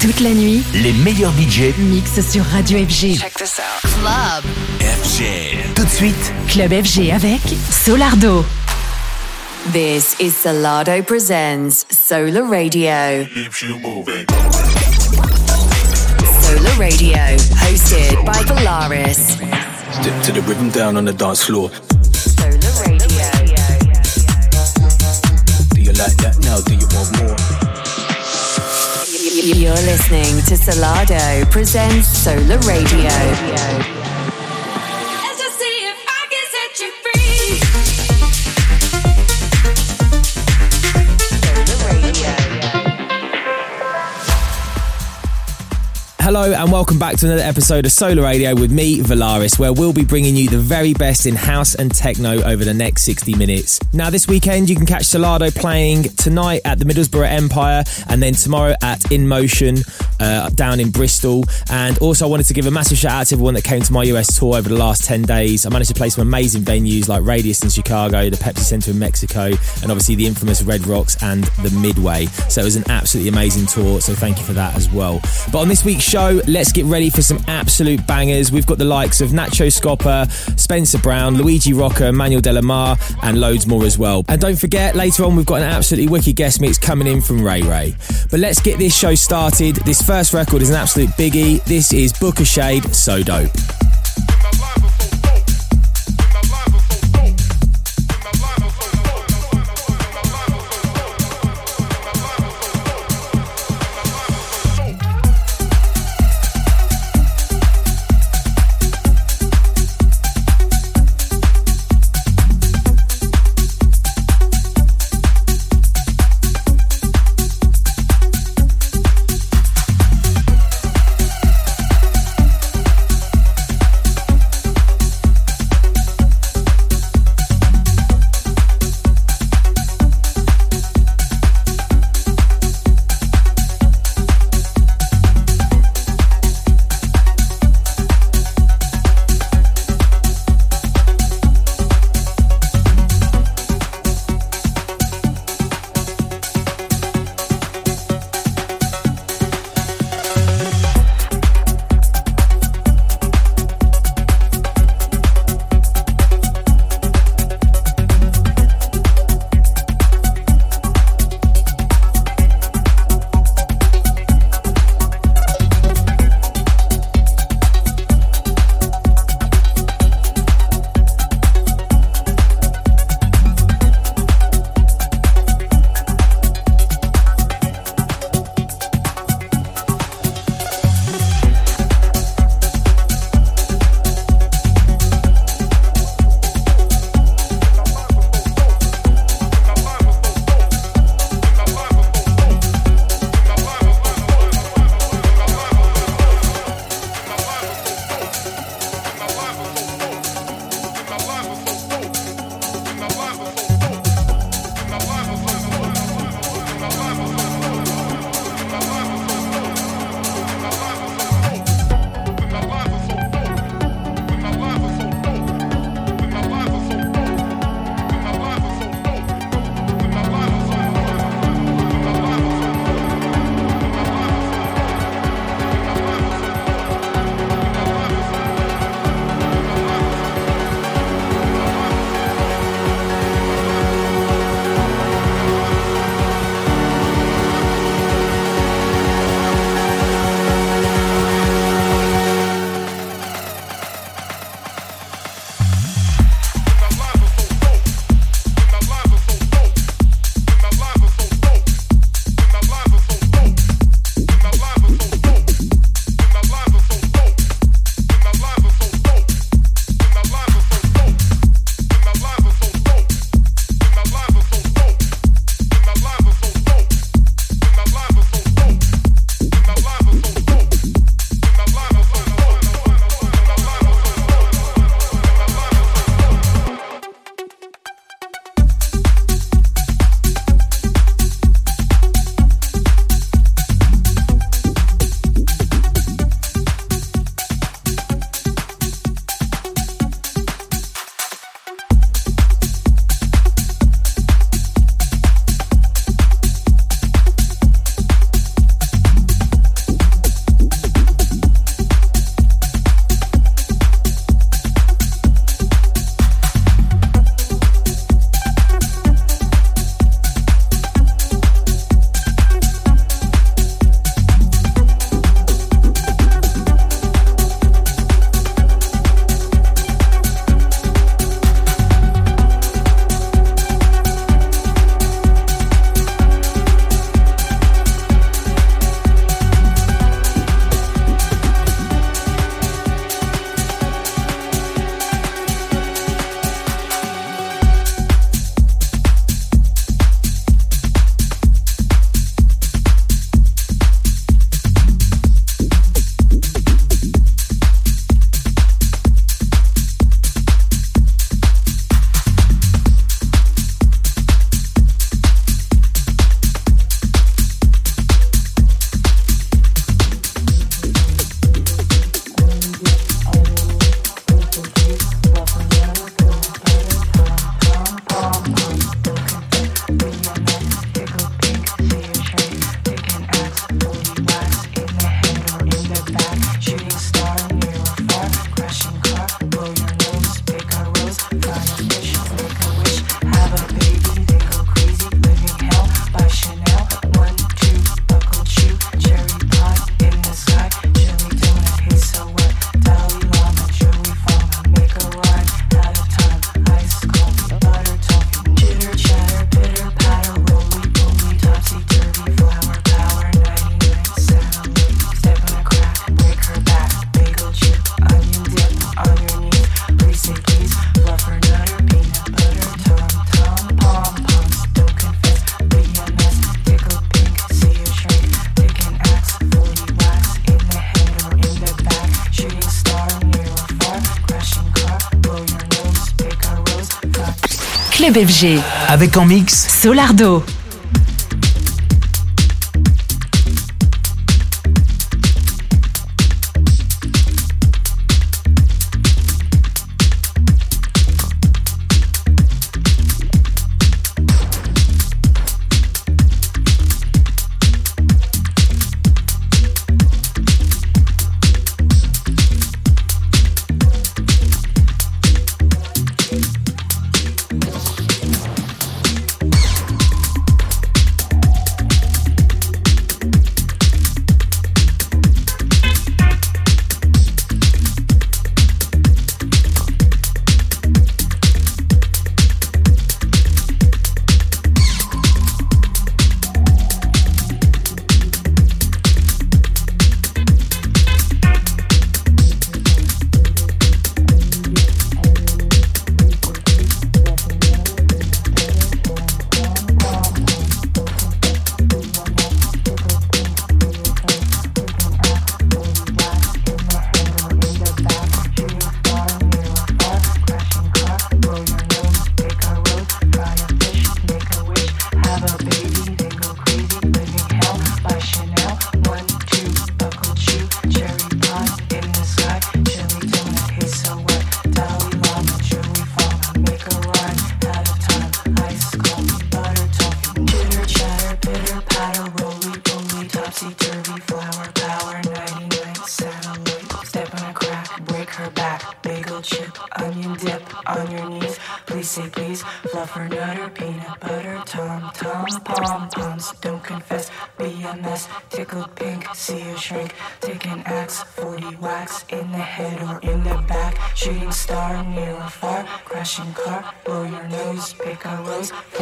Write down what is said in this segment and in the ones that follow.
Toute la nuit, les meilleurs budgets mixent sur Radio FG. Check this out. Club FG. Tout de suite, Club FG avec Solardo. This is Solardo Presents Solar Radio. keeps you moving. Solar Radio, hosted by Polaris. Step to the rhythm down on the dance floor. Solar Radio. Do you like that now? Do you want more? You're listening to Solardo Presents Solar Radio. Hello and welcome back to another episode of Solar Radio with me, Valaris, where we'll be bringing you the very best in house and techno over the next 60 minutes. Now, this weekend you can catch Solardo playing tonight at the Middlesbrough Empire and then tomorrow at In Motion uh, down in Bristol. And also, I wanted to give a massive shout out to everyone that came to my US tour over the last 10 days. I managed to play some amazing venues like Radius in Chicago, the Pepsi Center in Mexico, and obviously the infamous Red Rocks and the Midway. So it was an absolutely amazing tour. So thank you for that as well. But on this week's show, let's get ready for some absolute bangers. We've got the likes of Nacho Scoppa, Spencer Brown, Luigi Rocca, Manuel De La Mare, and loads more as well. And don't forget, later on, we've got an absolutely wicked guest mix coming in from Ray Ray. But let's get this show started. This first record is an absolute biggie. This is Book Booka Shade, So Dope. Avec en mix Solardo. Radio.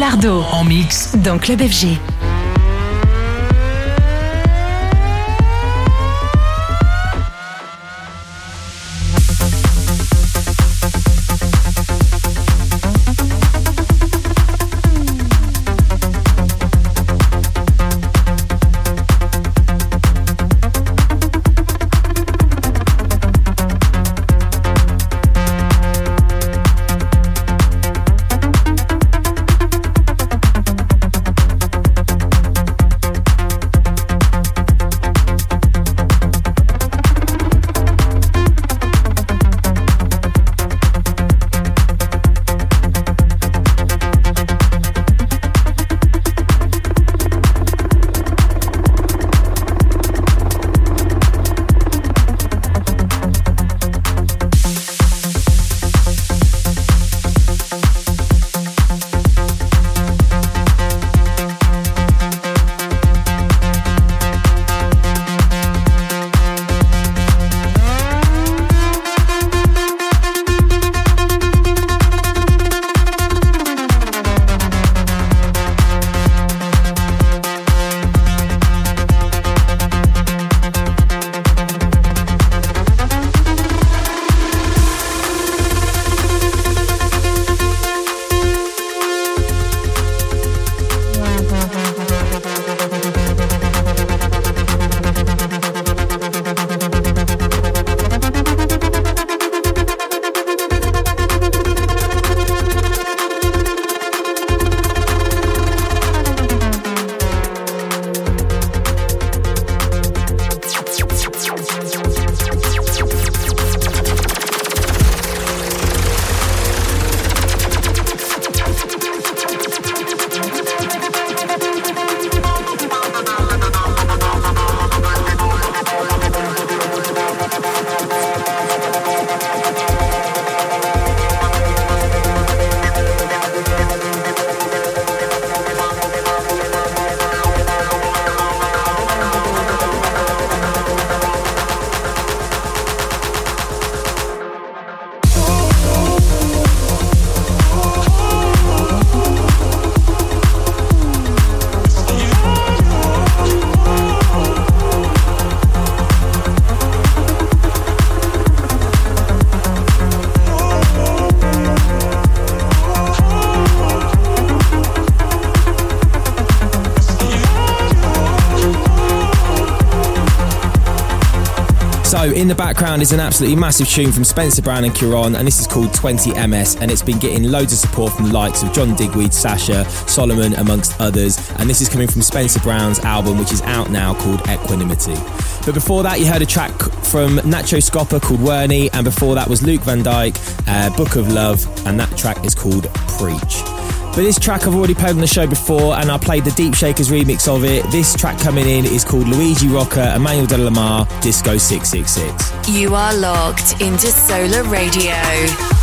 Solardo En mix. dans Club FG. Background is an absolutely massive tune from Spencer Brown and Qrion, and this is called 20MS, and it's been getting loads of support from the likes of John Digweed, Sasha, Solomun, amongst others. And this is coming from Spencer Brown's album, which is out now called Equanimity. But before that, you heard a track from Nacho Scoppa called Werney, and before that was Luke Van Dyke, uh, Book of Love, and that track is called Preach. But this track I've already played on the show before, and I played the Deep Shakers remix of it. This track coming in is called Luigi Rocca, Emmanuel De La Mare, Disco 666. You are locked into Solar Radio.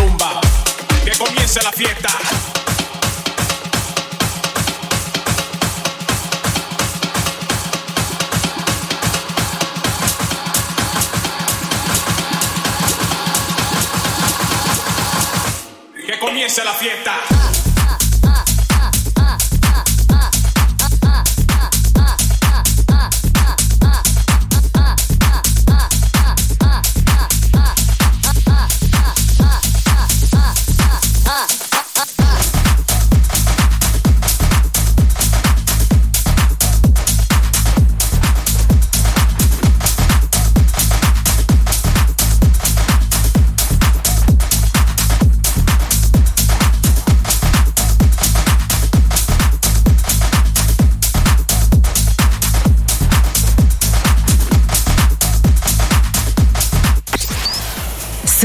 Rumba, que comience la fiesta. Que comience la fiesta.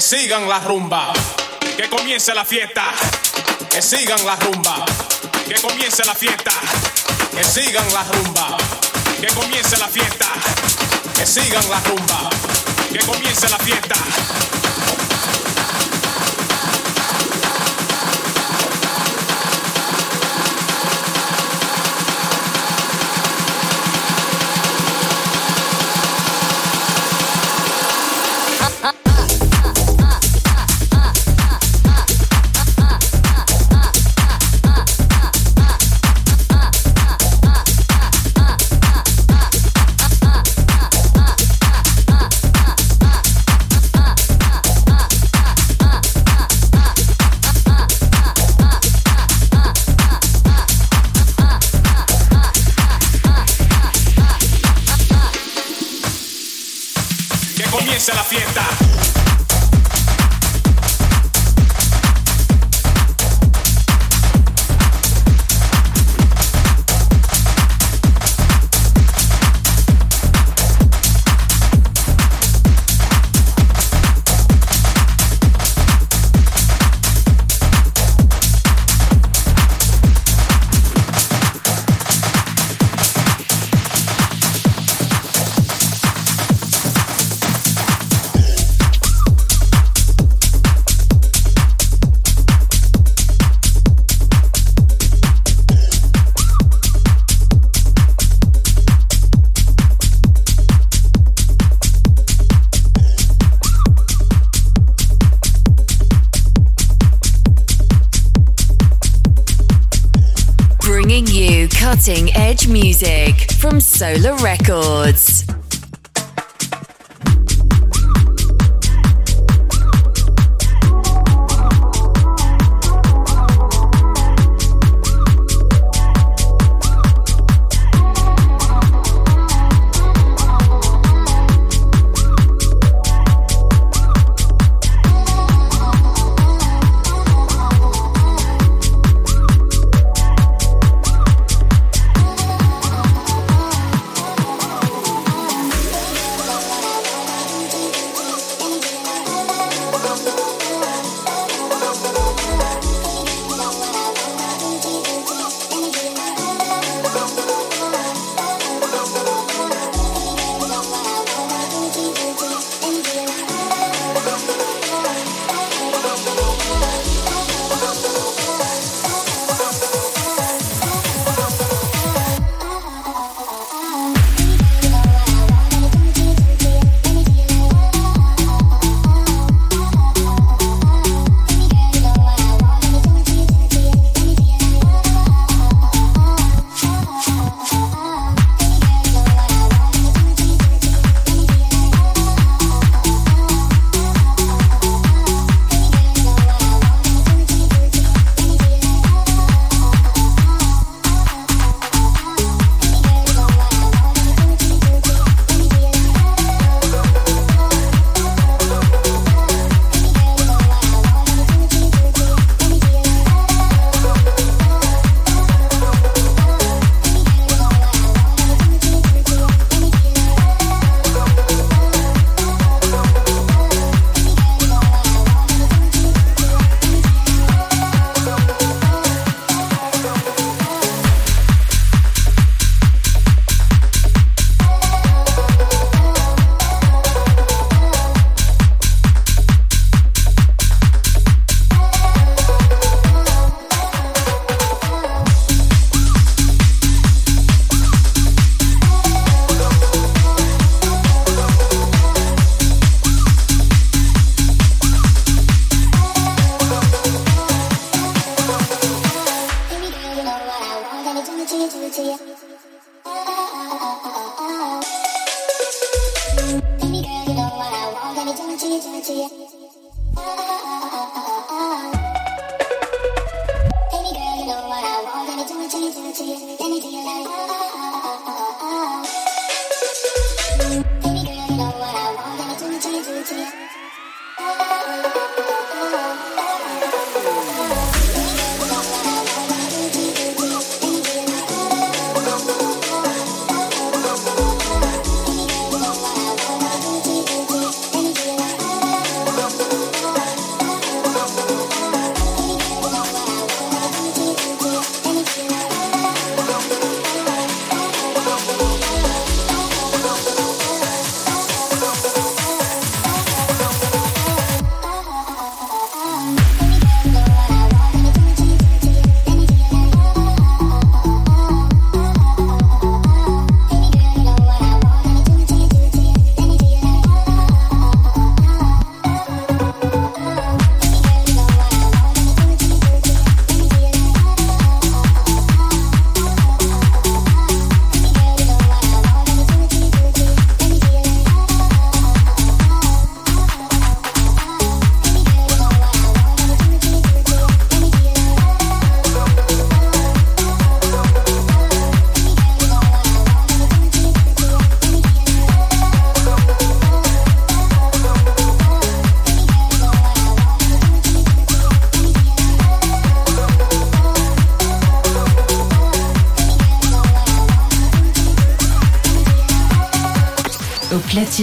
Que sigan la rumba, que comience la fiesta. Que sigan la rumba, que comience la fiesta. Que sigan la rumba, que comience la fiesta. Que sigan la rumba, que comience la fiesta. Cutting edge music from Solar Records.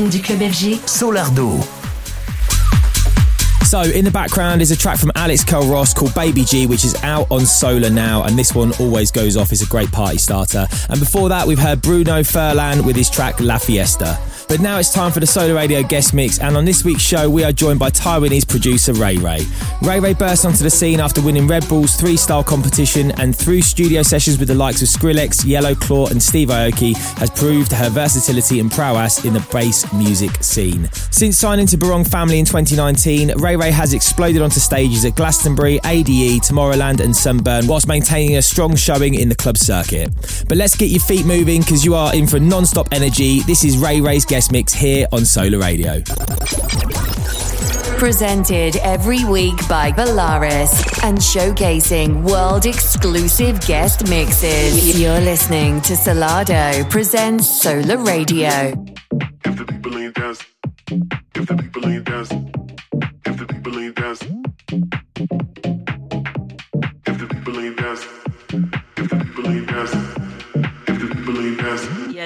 Du club FG. Solardo. So, in the background is a track from Alex Ross called Baby G, which is out on Solar now, and this one always goes off. It's a great party starter. And before that, we've heard Bruno Furlan with his track La Fiesta. But now it's time for the Solar Radio guest mix, and on this week's show, we are joined by Taiwanese producer Ray Ray. Ray Ray burst onto the scene after winning Red Bull's 3Style competition, and through studio sessions with the likes of Skrillex, Yellow Claw, and Steve Aoki, has proved her versatility and prowess in the bass music scene. Since signing to Barong Family in 2019, Ray Ray has exploded onto stages at Glastonbury, ADE, Tomorrowland, and Sunburn, whilst maintaining a strong showing in the club circuit. But let's get your feet moving because you are in for non stop energy. This is Ray Ray's guest guest mix here on Solar Radio. Presented every week by Valaris and showcasing world exclusive guest mixes. You're listening to Solardo presents Solar Radio. If the people ain't dance, if the people ain't dance, if the people ain't dance, if the people ain't dance, if the people ain't dance,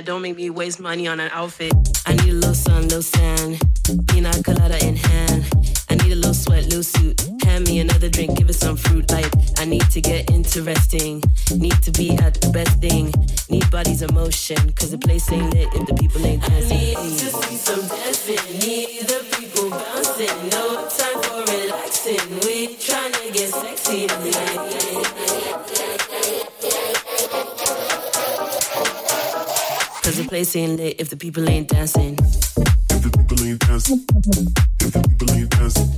Yeah, don't make me waste money on an outfit. I need a little sun, little sand. Pina colada in hand. I need a little sweat, little suit. Hand me another drink, give it some fruit. Like, I need to get interesting. Need to be at the best thing. Need bodies in motion. Cause the place ain't lit if the people ain't dancing. I need to see some dancing. Need the people bouncing. No time for relaxing. We trying to get sexy place ain't lit if the people ain't dancing. If the people ain't dancing, if the people ain't dancing,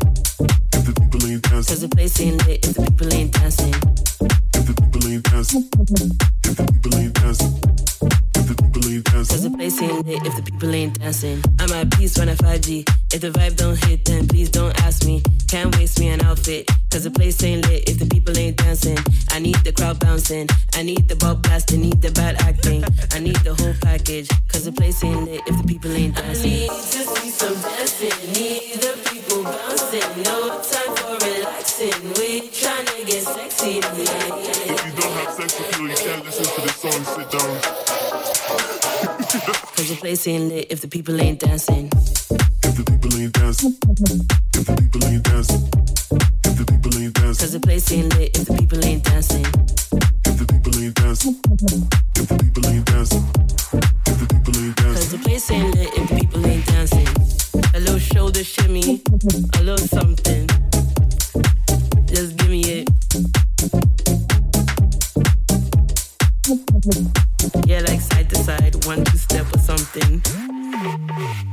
if the people ain't dancing. Cause the place ain't lit if the people ain't dancing. If the people ain't dancing, ain't lit if the people ain't dancing. I'm at peace when I 5G. If the vibe don't hit, then please don't ask me. Can't waste me an outfit. Cause the place ain't lit if the people ain't dancing. I need the crowd bouncing. I need the ball blasting. Need the bad acting. I need the whole package. Cause the place ain't lit if the people ain't dancing. I need to see some dancing. Need the people bouncing. No time for relaxing. We trying to get sexy tonight. If you don't have sex appeal, you you can't listen to this song. Sit down. Cause the place ain't lit if the people ain't dancing. If the people ain't dancing, if the people ain't dancing, if the people ain't dancing. Cause the place ain't lit if the people ain't dancing. If the people ain't dancing, if the people ain't dancing, if the people ain't dancing. Cause the place ain't lit if the people ain't dancing. A little shoulder shimmy, a little something. Just give me it. Yeah, like side to side, one two something.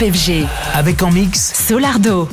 FG. Avec en mix Solardo.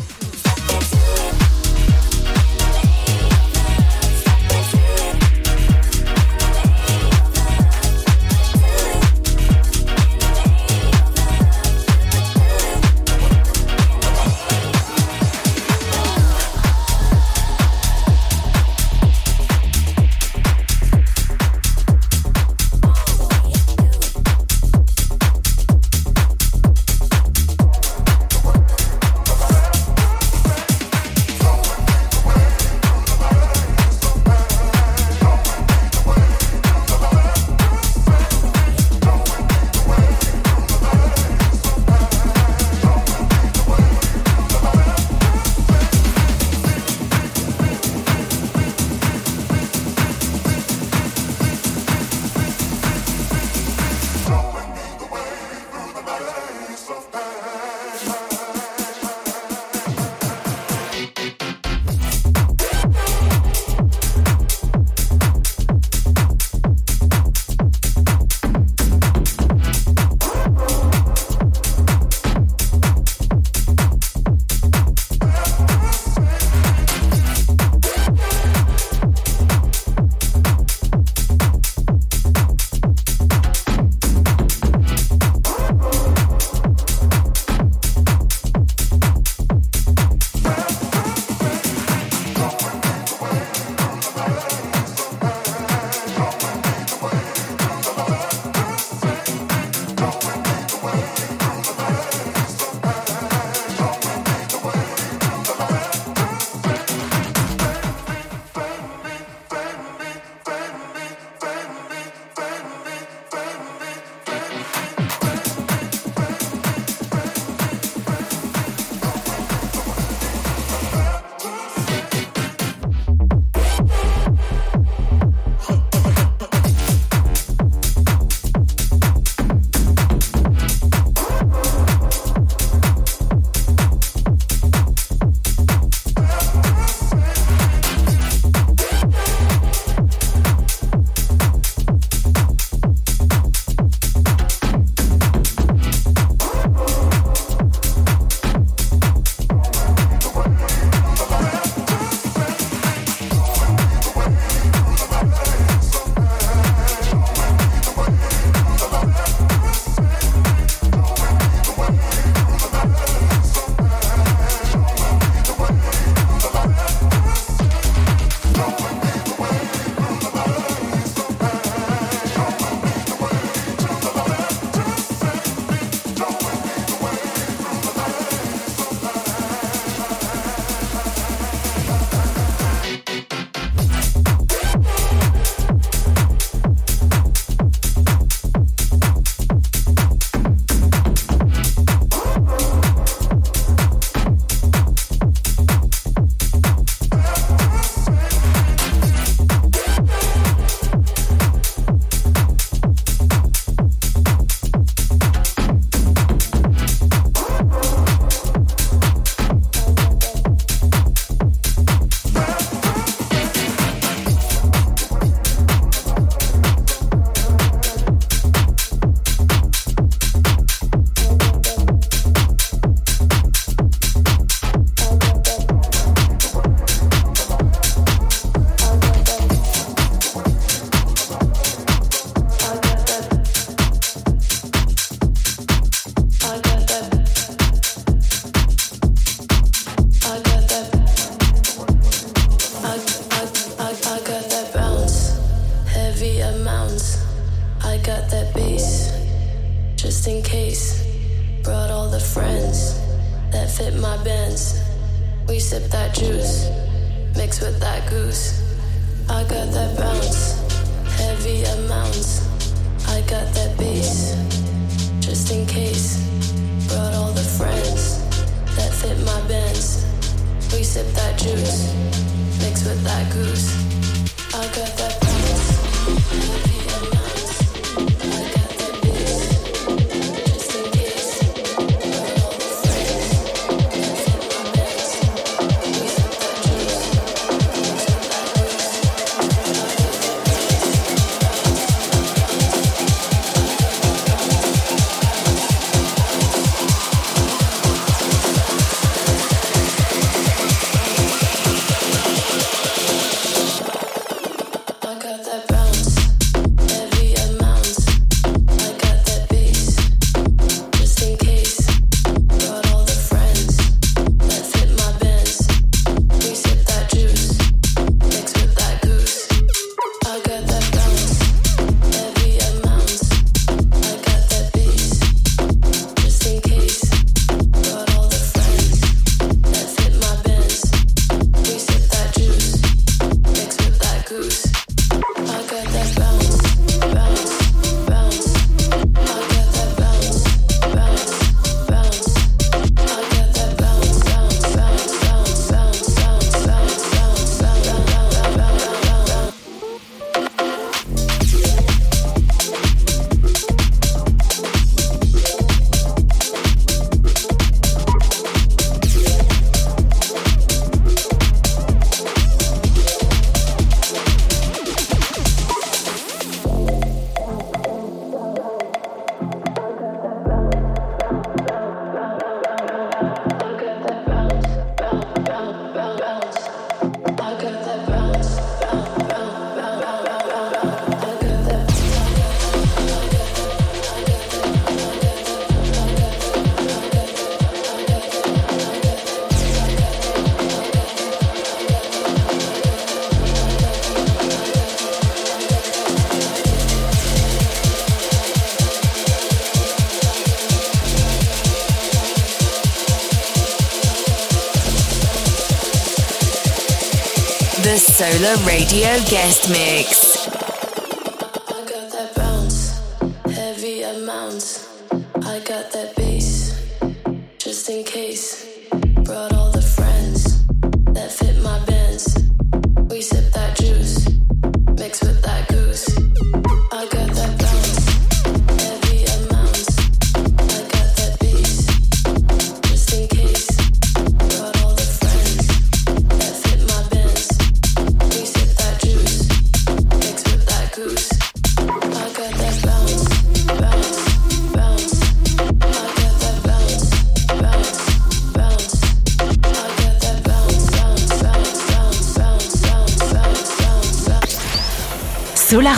Solar Radio Guest Mix.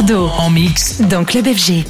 En mix dans Club FG.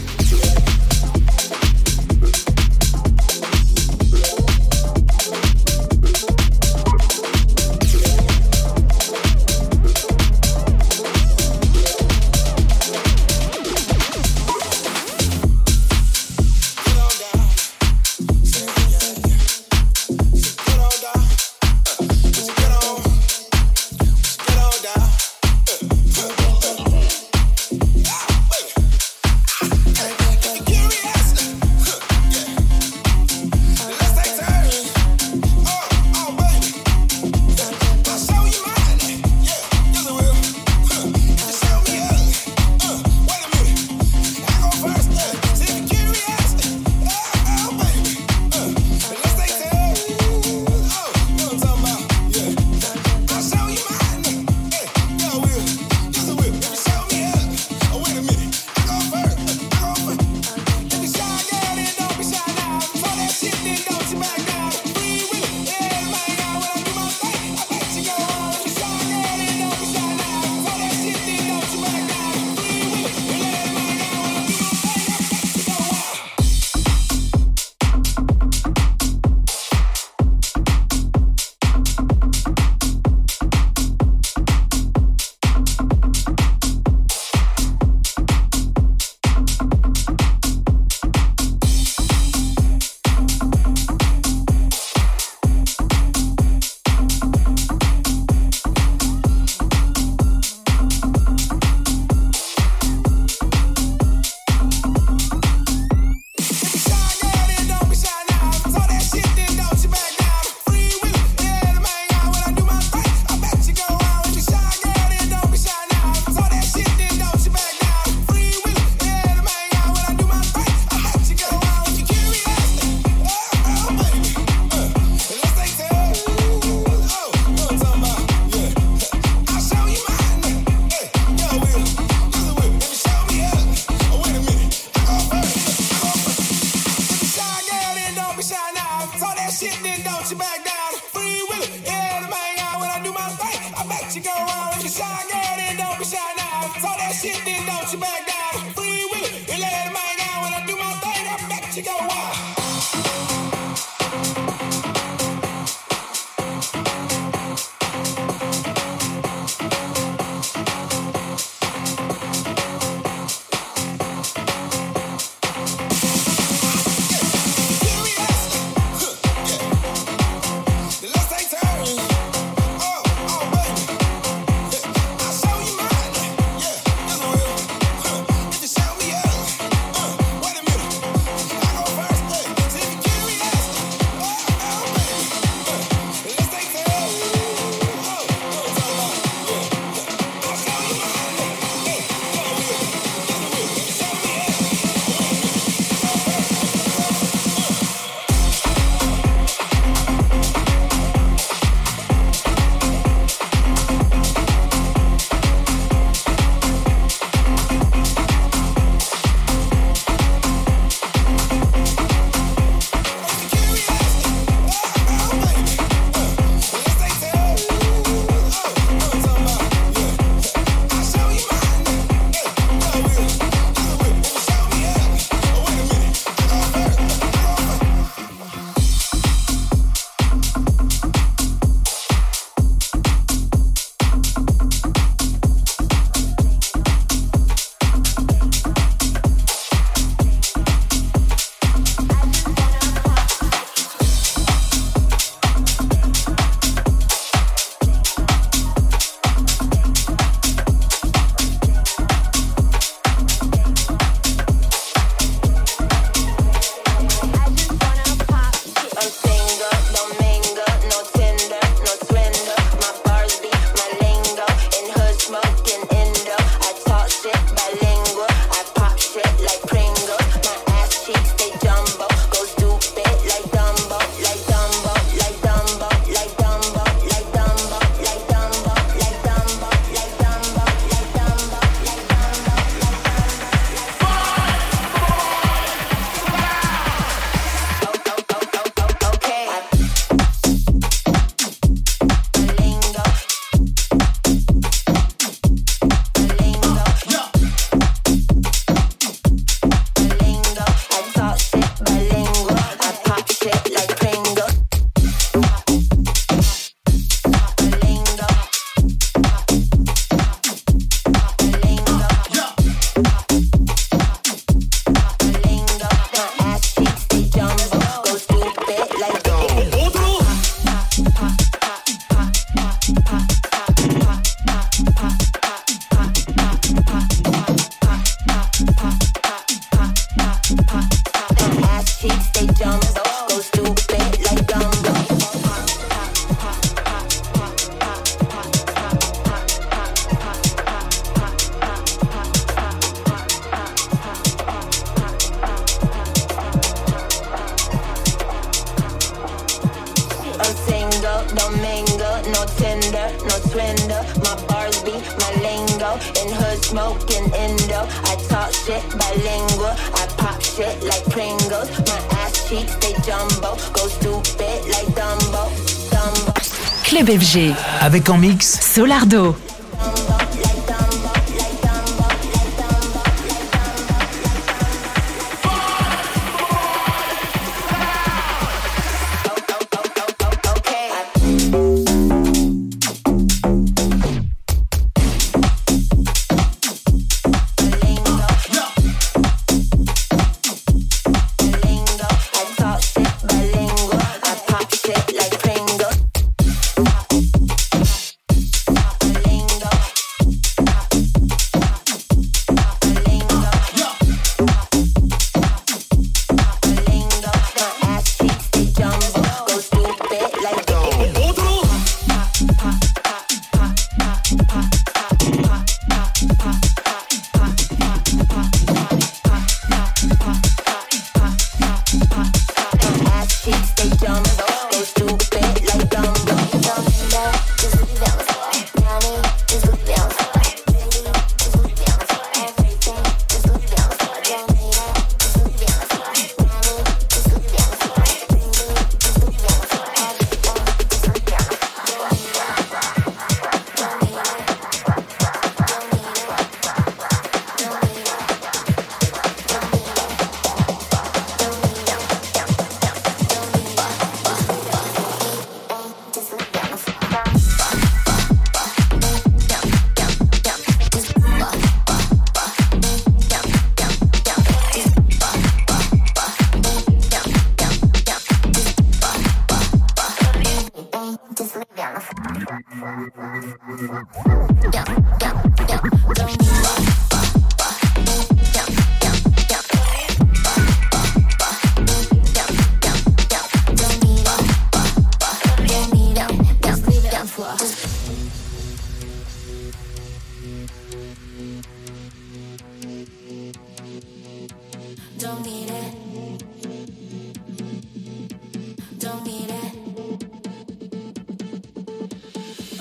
Avec en mix Solardo.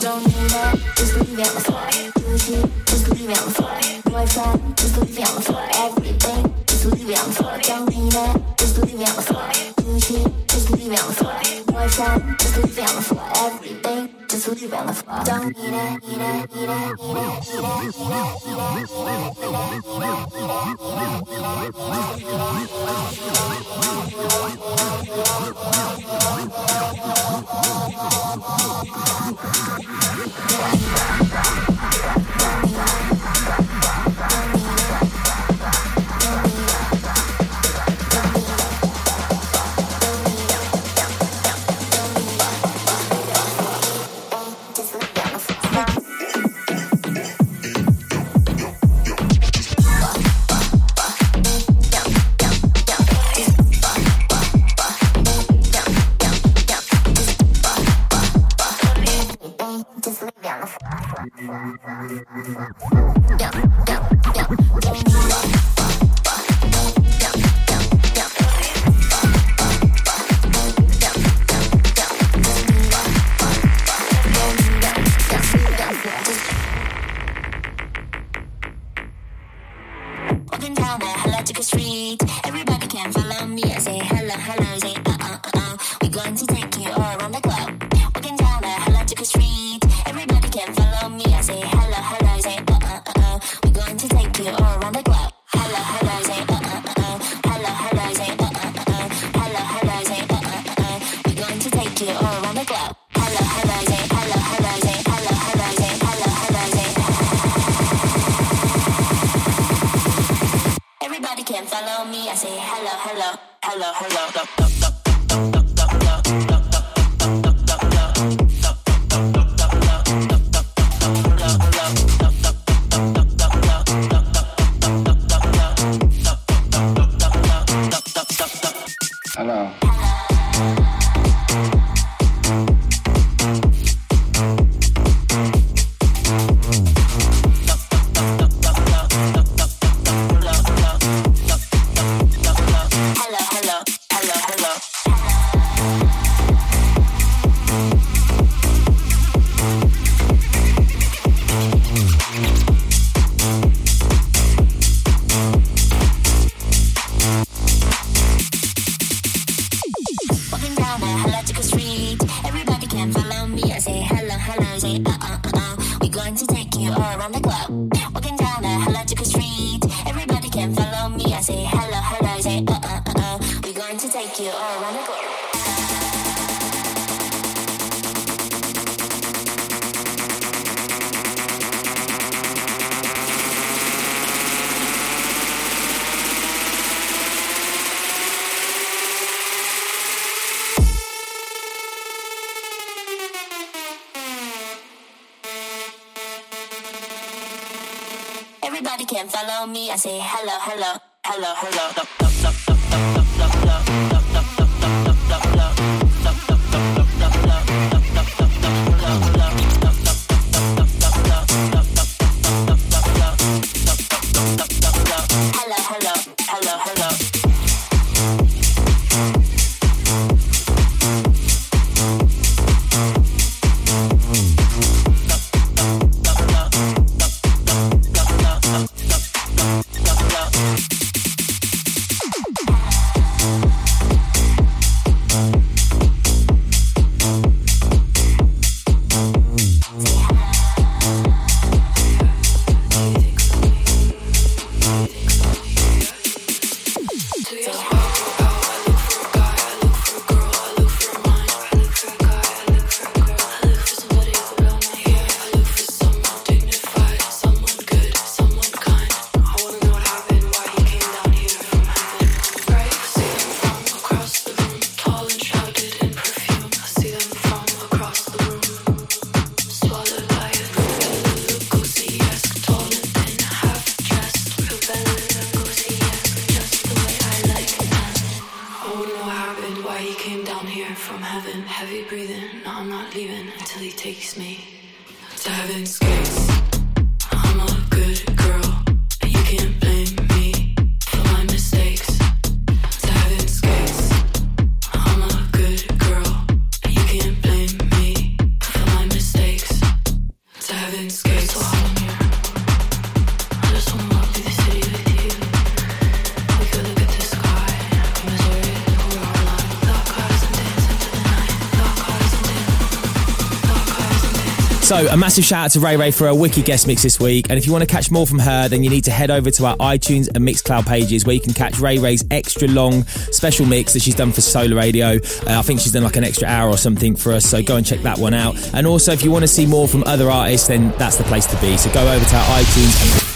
Don't need it. Just leave it on the floor. Gucci, just leave it on the floor. Boyfriend, just leave it on the floor. Everything, just leave it on the floor. Don't need it. Just leave it on the floor. Gucci, just leave it on the floor. Boyfriend, just leave it on the floor. Everything, just leave it on the floor. Don't need it. Need it. Need it. It. It. Need it. Just Everybody can follow me. I say hello, hello, hello. Hello, hello, hello, hello. A massive shout out to Ray Ray for a wicked guest mix this week. And if you want to catch more from her, then you need to head over to our iTunes and Mixcloud pages where you can catch Ray Ray's extra long special mix that she's done for Solar Radio. Uh, I think she's done like an extra hour or something for us. So, go and check that one out. And also, if you want to see more from other artists, then that's the place to be. So, go over to our iTunes and